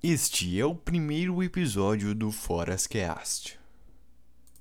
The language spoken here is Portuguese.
Este é o primeiro episódio do Forascast.